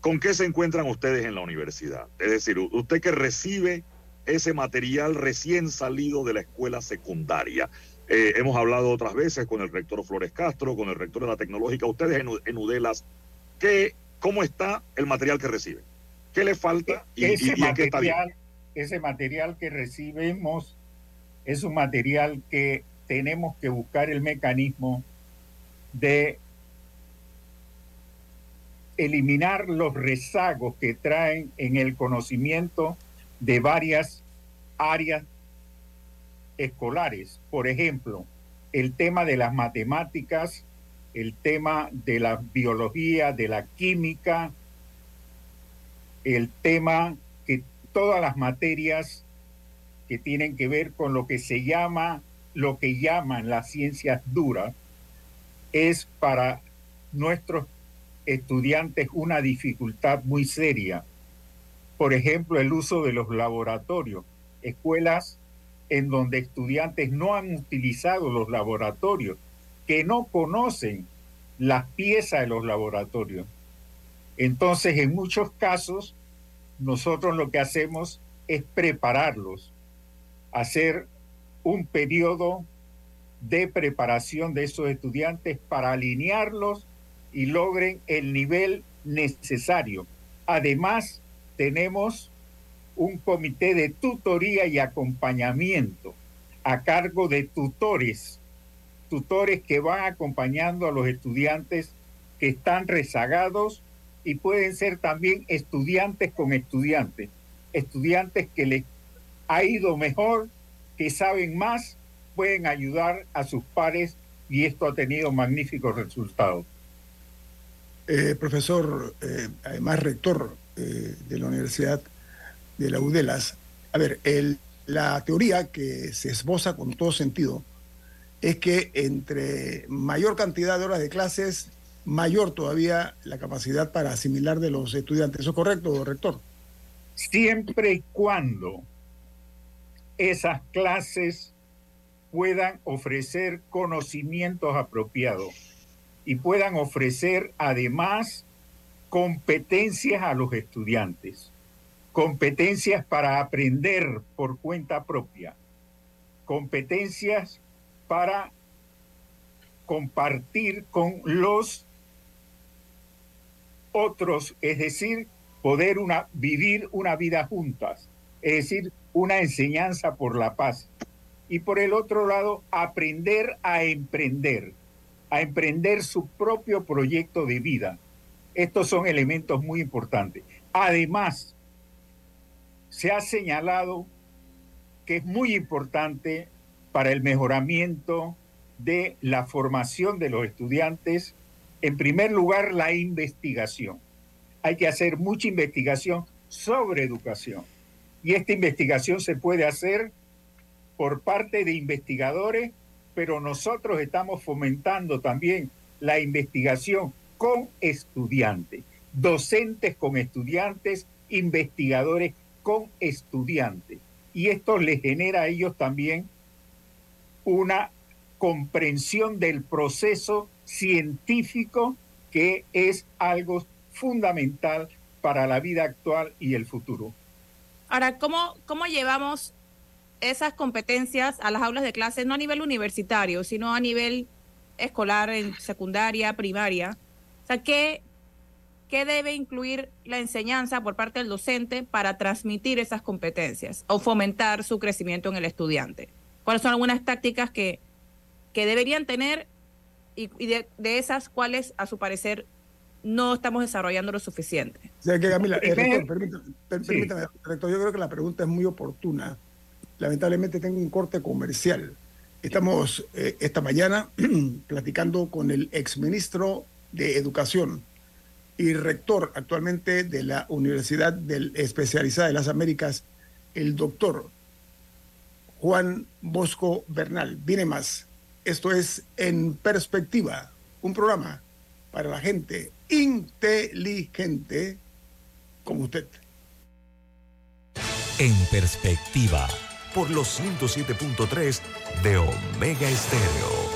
¿Con qué se encuentran ustedes en la universidad? Es decir, usted que recibe ese material recién salido de la escuela secundaria. Eh, hemos hablado otras veces con el rector Flores Castro, con el rector de la tecnológica, ustedes en, Udelas, ¿qué, ¿cómo está el material que reciben? ¿Qué le falta y, y, y qué está bien? ese material que recibimos es un material que tenemos que buscar el mecanismo de eliminar los rezagos que traen en el conocimiento de varias áreas escolares. Por ejemplo, el tema de las matemáticas, el tema de la biología, de la química, el tema todas las materias que tienen que ver con lo que se llama, lo que llaman las ciencias duras, es para nuestros estudiantes una dificultad muy seria. Por ejemplo, el uso de los laboratorios, escuelas en donde estudiantes no han utilizado los laboratorios, que no conocen las piezas de los laboratorios. Entonces, en muchos casos, nosotros lo que hacemos es prepararlos, hacer un periodo de preparación de esos estudiantes para alinearlos y logren el nivel necesario. Además, tenemos un comité de tutoría y acompañamiento a cargo de tutores, tutores que van acompañando a los estudiantes que están rezagados y pueden ser también estudiantes con estudiantes, estudiantes que les ha ido mejor, que saben más, pueden ayudar a sus pares y esto ha tenido magníficos resultados. Eh, profesor, eh, además rector eh, de la Universidad de la UDELAS, a ver, el, la teoría que se esboza con todo sentido es que entre mayor cantidad de horas de clases, mayor todavía la capacidad para asimilar de los estudiantes. ¿Eso es correcto, rector? Siempre y cuando esas clases puedan ofrecer conocimientos apropiados y puedan ofrecer además competencias a los estudiantes, competencias para aprender por cuenta propia, competencias para compartir con los otros, es decir, poder una, vivir una vida juntas, es decir, una enseñanza por la paz. Y por el otro lado, aprender a emprender, a emprender su propio proyecto de vida. Estos son elementos muy importantes. Además, se ha señalado que es muy importante para el mejoramiento de la formación de los estudiantes en primer lugar, la investigación. Hay que hacer mucha investigación sobre educación. Y esta investigación se puede hacer por parte de investigadores, pero nosotros estamos fomentando también la investigación con estudiantes, docentes con estudiantes, investigadores con estudiantes. Y esto les genera a ellos también una comprensión del proceso científico que es algo fundamental para la vida actual y el futuro. Ahora, ¿cómo, cómo llevamos esas competencias a las aulas de clase, no a nivel universitario, sino a nivel escolar, en secundaria, primaria? O sea, ¿qué, ¿qué debe incluir la enseñanza por parte del docente para transmitir esas competencias o fomentar su crecimiento en el estudiante? ¿Cuáles son algunas tácticas que, que deberían tener y, de, esas cuales, a su parecer, no estamos desarrollando lo suficiente. que, Camila, eh, permítame, yo creo que la pregunta es muy oportuna. Lamentablemente tengo un corte comercial. Estamos eh, esta mañana *clears throat* platicando con el exministro de Educación y rector actualmente de la Universidad del Especializada de las Américas, el doctor Juan Bosco Bernal. Viene más. Esto es En Perspectiva, un programa para la gente inteligente como usted. En Perspectiva, por los 107.3 de Omega Estéreo.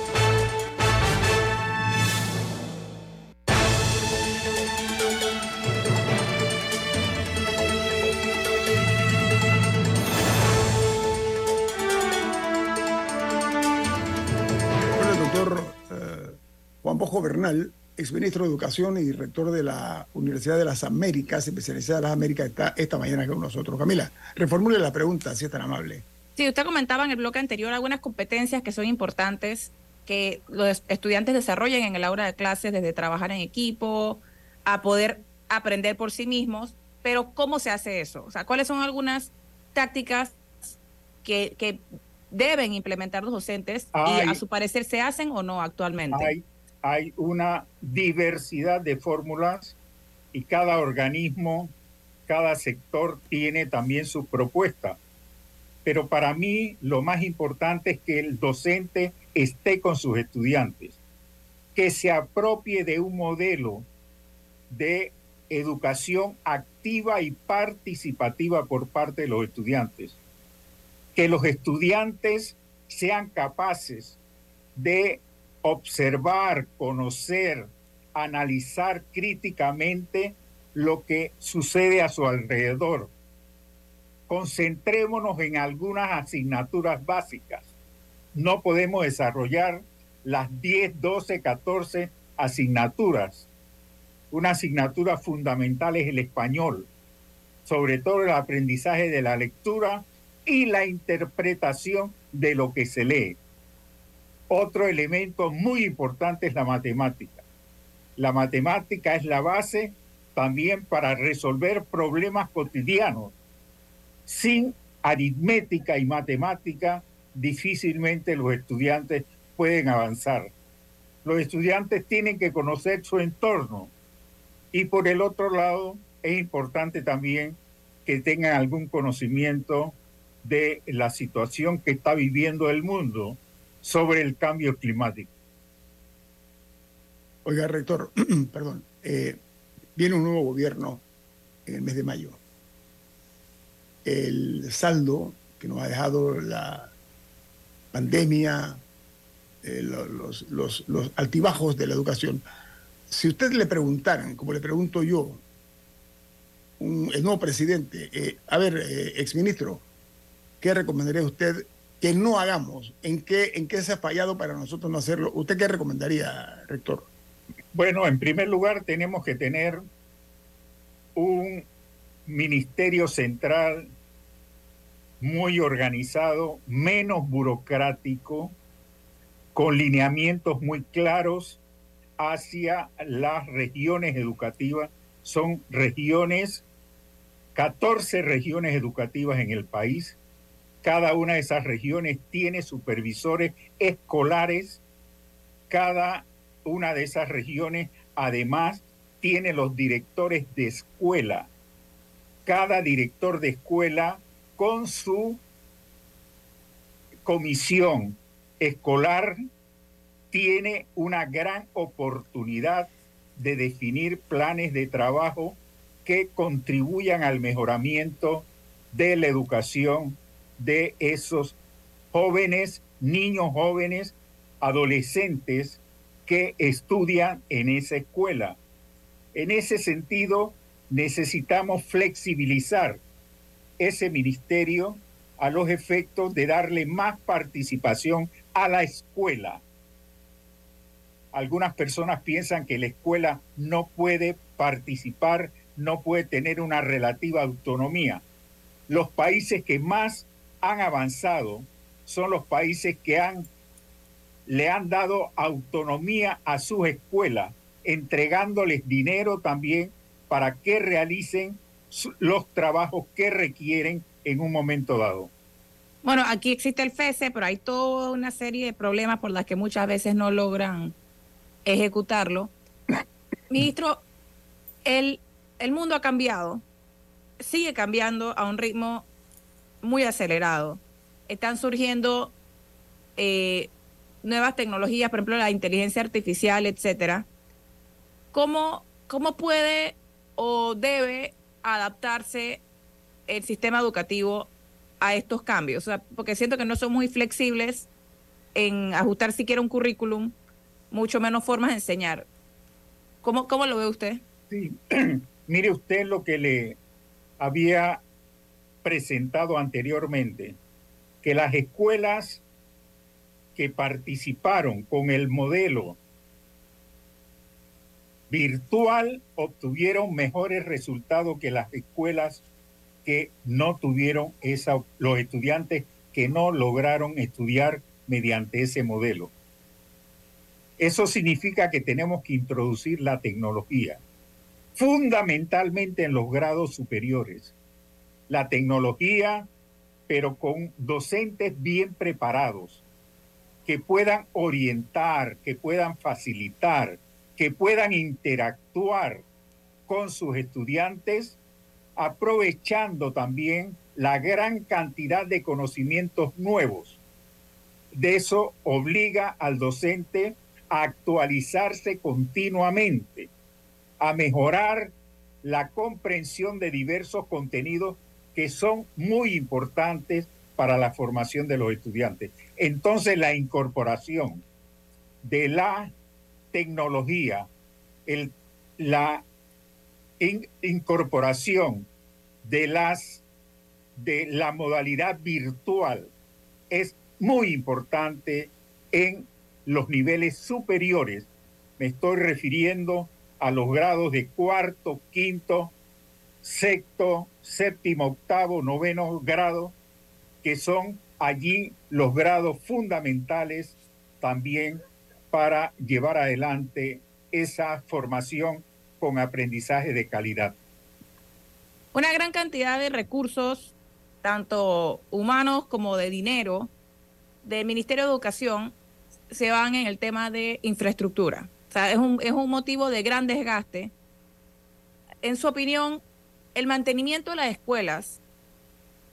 Bojo Bernal exministro de Educación y rector de la Universidad de las Américas, especializada en las Américas, está esta mañana con nosotros. Camila, reformule la pregunta, si es tan amable. Sí, usted comentaba en el bloque anterior algunas competencias que son importantes que los estudiantes desarrollen en el aula de clases, desde trabajar en equipo, a poder aprender por sí mismos, pero ¿cómo se hace eso? O sea, ¿cuáles son algunas tácticas que, que deben implementar los docentes y a su parecer se hacen o no actualmente? Hay, hay una diversidad de fórmulas y cada organismo, cada sector tiene también su propuesta. Pero para mí lo más importante es que el docente esté con sus estudiantes, que se apropie de un modelo de educación activa y participativa por parte de los estudiantes que los estudiantes sean capaces de observar, conocer, analizar críticamente lo que sucede a su alrededor. Concentrémonos en algunas asignaturas básicas. No podemos desarrollar las 10, 12, 14 asignaturas. Una asignatura fundamental es el español, sobre todo el aprendizaje de la lectura y la interpretación de lo que se lee. Otro elemento muy importante es la matemática. La matemática es la base también para resolver problemas cotidianos. Sin aritmética y matemática, difícilmente los estudiantes pueden avanzar. Los estudiantes tienen que conocer su entorno y por el otro lado es importante también que tengan algún conocimiento de la situación que está viviendo el mundo sobre el cambio climático. Oiga, rector, *clears throat* perdón, eh, viene un nuevo gobierno en el mes de mayo. El saldo que nos ha dejado la pandemia, eh, los, altibajos de la educación. Si usted le preguntaran, como le pregunto yo, el nuevo presidente, eh, a ver, exministro, ¿qué recomendaría usted que no hagamos? ¿En qué, ¿En qué se ha fallado para nosotros no hacerlo? ¿Usted qué recomendaría, rector? Bueno, en primer lugar tenemos que tener un ministerio central muy organizado, menos burocrático, con lineamientos muy claros hacia las regiones educativas. Son regiones, 14 regiones educativas en el país, cada una de esas regiones tiene supervisores escolares. Cada una de esas regiones además tiene los directores de escuela. Cada director de escuela con su comisión escolar tiene una gran oportunidad de definir planes de trabajo que contribuyan al mejoramiento de la educación de esos jóvenes, niños jóvenes, adolescentes que estudian en esa escuela. En ese sentido, necesitamos flexibilizar ese ministerio a los efectos de darle más participación a la escuela. Algunas personas piensan que la escuela no puede participar, no puede tener una relativa autonomía. Los países que más han avanzado son los países que han, le han dado autonomía a sus escuelas, entregándoles dinero también para que realicen los trabajos que requieren en un momento dado. Bueno, aquí existe el FESE, pero hay toda una serie de problemas por las que muchas veces no logran ejecutarlo. *coughs* Ministro, el, el mundo ha cambiado, sigue cambiando a un ritmo muy acelerado. Están surgiendo eh, nuevas tecnologías, por ejemplo, la inteligencia artificial, etcétera. ¿Cómo, ¿Cómo puede o debe adaptarse el sistema educativo a estos cambios? porque siento que no son muy flexibles en ajustar siquiera un currículum, mucho menos formas de enseñar. ¿Cómo, cómo lo ve usted? Sí, *clears throat* mire usted lo que le había presentado anteriormente, que las escuelas que participaron con el modelo virtual obtuvieron mejores resultados que las escuelas que no tuvieron esa, los estudiantes que no lograron estudiar mediante ese modelo. Eso significa que tenemos que introducir la tecnología, fundamentalmente en los grados superiores. La tecnología, pero con docentes bien preparados, que puedan orientar, que puedan facilitar, que puedan interactuar con sus estudiantes, aprovechando también la gran cantidad de conocimientos nuevos. De eso obliga al docente a actualizarse continuamente, a mejorar la comprensión de diversos contenidos que son muy importantes para la formación de los estudiantes. Entonces la incorporación de la tecnología, el, la incorporación de las de la modalidad virtual es muy importante en los niveles superiores. Me estoy refiriendo a los grados de cuarto, quinto, sexto, séptimo, octavo, noveno grado, que son allí los grados fundamentales también para llevar adelante esa formación con aprendizaje de calidad. Una gran cantidad de recursos, tanto humanos como de dinero, del Ministerio de Educación se van en el tema de infraestructura. O sea, es un, es un motivo de gran desgaste. En su opinión, el mantenimiento de las escuelas,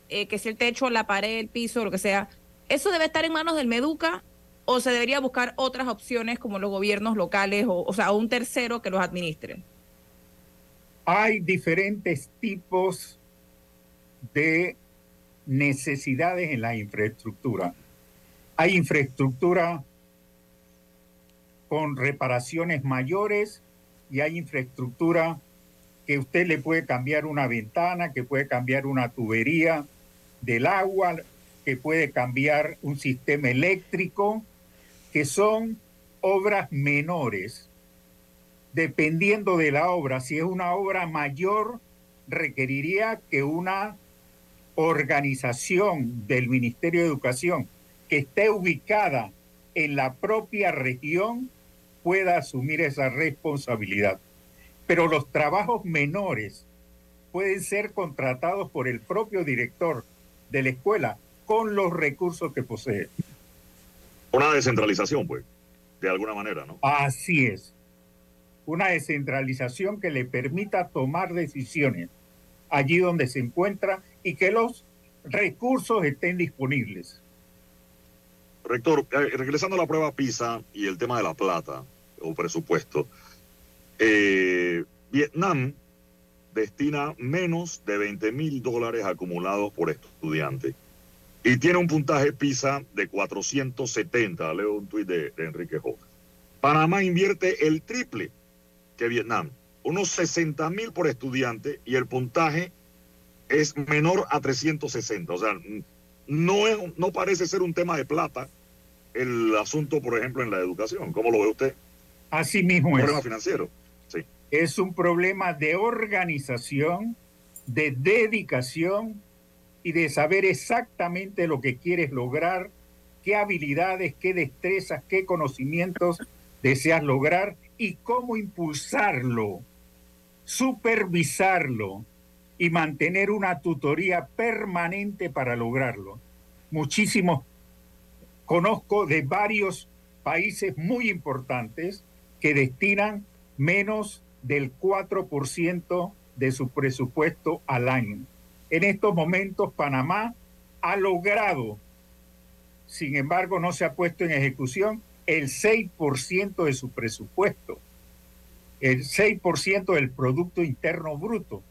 eh, que si el techo, la pared, el piso, lo que sea, ¿eso debe estar en manos del Meduca o se debería buscar otras opciones como los gobiernos locales o, o sea, un tercero que los administre? Hay diferentes tipos de necesidades en la infraestructura. Hay infraestructura con reparaciones mayores y hay infraestructura que usted le puede cambiar una ventana, que puede cambiar una tubería del agua, que puede cambiar un sistema eléctrico, que son obras menores dependiendo de la obra. Si es una obra mayor, requeriría que una organización del Ministerio de Educación que esté ubicada en la propia región pueda asumir esa responsabilidad. Pero los trabajos menores pueden ser contratados por el propio director de la escuela con los recursos que posee. Una descentralización, pues, de alguna manera, ¿no? Así es una descentralización que le permita tomar decisiones allí donde se encuentra y que los recursos estén disponibles. Rector, eh, regresando a la prueba PISA y el tema de la plata o presupuesto, eh, Vietnam destina menos de 20 mil dólares acumulados por estudiante y tiene un puntaje PISA de 470. Leo un tuit de, de Enrique Jo. Panamá invierte el triple que Vietnam. Unos 60 mil por estudiante y el puntaje es menor a 360. O sea, no, es, no parece ser un tema de plata el asunto, por ejemplo, en la educación. ¿Cómo lo ve usted? Así mismo es. problema financiero. Es un problema de organización, de dedicación y de saber exactamente lo que quieres lograr, qué habilidades, qué destrezas, qué conocimientos deseas lograr y cómo impulsarlo, supervisarlo y mantener una tutoría permanente para lograrlo. Muchísimos conozco de varios países muy importantes que destinan menos del 4% de su presupuesto al año. En estos momentos Panamá ha logrado, sin embargo no se ha puesto en ejecución, el 6% de su presupuesto, el 6% del Producto Interno Bruto.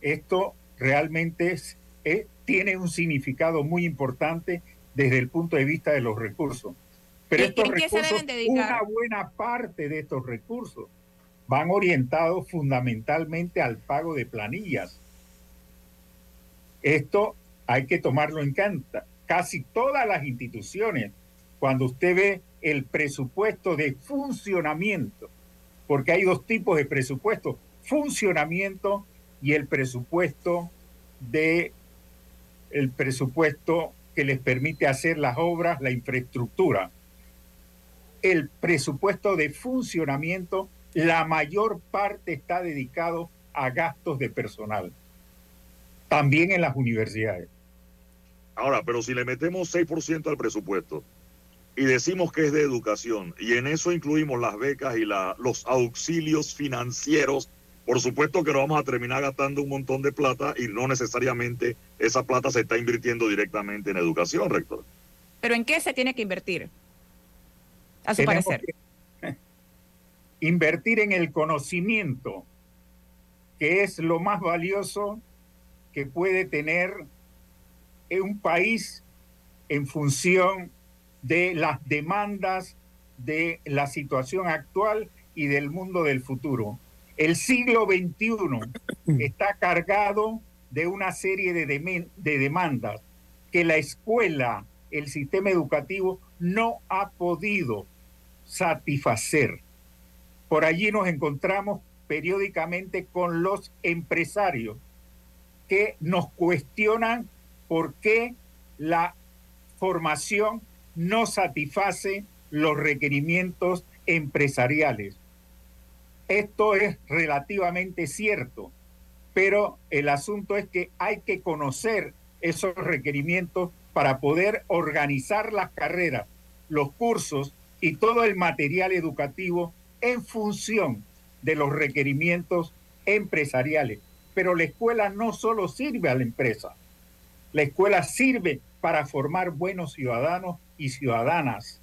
Esto realmente eh, tiene un significado muy importante desde el punto de vista de los recursos. Pero estos recursos, una buena parte de estos recursos van orientados fundamentalmente al pago de planillas. Esto hay que tomarlo en cuenta. Casi todas las instituciones, cuando usted ve el presupuesto de funcionamiento porque hay dos tipos de presupuesto, funcionamiento y el presupuesto de el presupuesto que les permite hacer las obras, la infraestructura. El presupuesto de funcionamiento, la mayor parte está dedicado a gastos de personal, también en las universidades. Ahora, pero si le metemos 6% al presupuesto y decimos que es de educación y en eso incluimos las becas y la, los auxilios financieros, por supuesto que no vamos a terminar gastando un montón de plata y no necesariamente esa plata se está invirtiendo directamente en educación, rector. Pero ¿en qué se tiene que invertir? A su parecer. Invertir en el conocimiento, que es lo más valioso que puede tener un país en función de las demandas de la situación actual y del mundo del futuro. El siglo XXI *clears throat* está cargado de una serie de, de demandas que la escuela, el sistema educativo no ha podido satisfacer. Por allí nos encontramos periódicamente con los empresarios que nos cuestionan por qué la formación no satisface los requerimientos empresariales. Esto es relativamente cierto, pero el asunto es que hay que conocer esos requerimientos para poder organizar las carreras, los cursos y todo el material educativo en función de los requerimientos empresariales. Pero la escuela no solo sirve a la empresa, la escuela sirve para formar buenos ciudadanos y ciudadanas,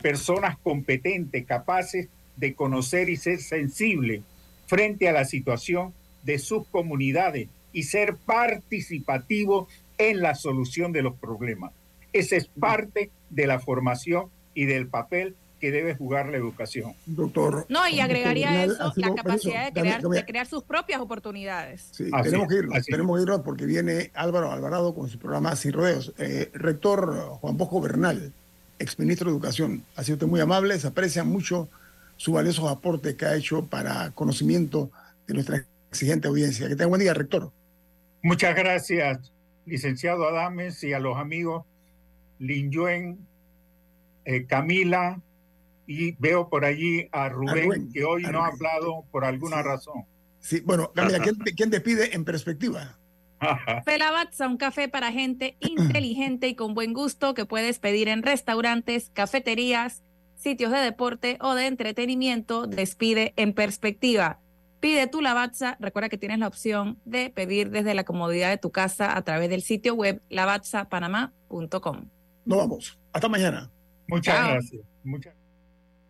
personas competentes, capaces de conocer y ser sensibles frente a la situación de sus comunidades y ser participativo en la solución de los problemas. Esa es parte de la formación y del papel que debe jugar la educación. Doctor. No, y agregaría eso la capacidad de, crear, de crear, sus propias oportunidades. Sí, tenemos que irnos, tenemos que irnos porque viene Álvaro Alvarado con su programa Sin Rodeos. Eh, rector Juan Bosco Bernal, exministro de Educación, ha sido usted muy amable, se aprecia mucho su valioso aporte que ha hecho para conocimiento de nuestra exigente audiencia. Que tenga buen día, rector. Muchas gracias, licenciado Adames, y a los amigos Lin Yuen, eh, Camila, y veo por allí a Rubén, que hoy no ha hablado por alguna razón. Sí, bueno, *laughs* Camila, ¿quién, ¿quién te pide en perspectiva? *laughs* Pelabatza, un café para gente inteligente y con buen gusto que puedes pedir en restaurantes, cafeterías, sitios de deporte o de entretenimiento. Despide en perspectiva. Pide tu Lavazza. Recuerda que tienes la opción de pedir desde la comodidad de tu casa a través del sitio web lavazzapanamá.com. Nos vamos. Hasta mañana. Muchas gracias. Muchas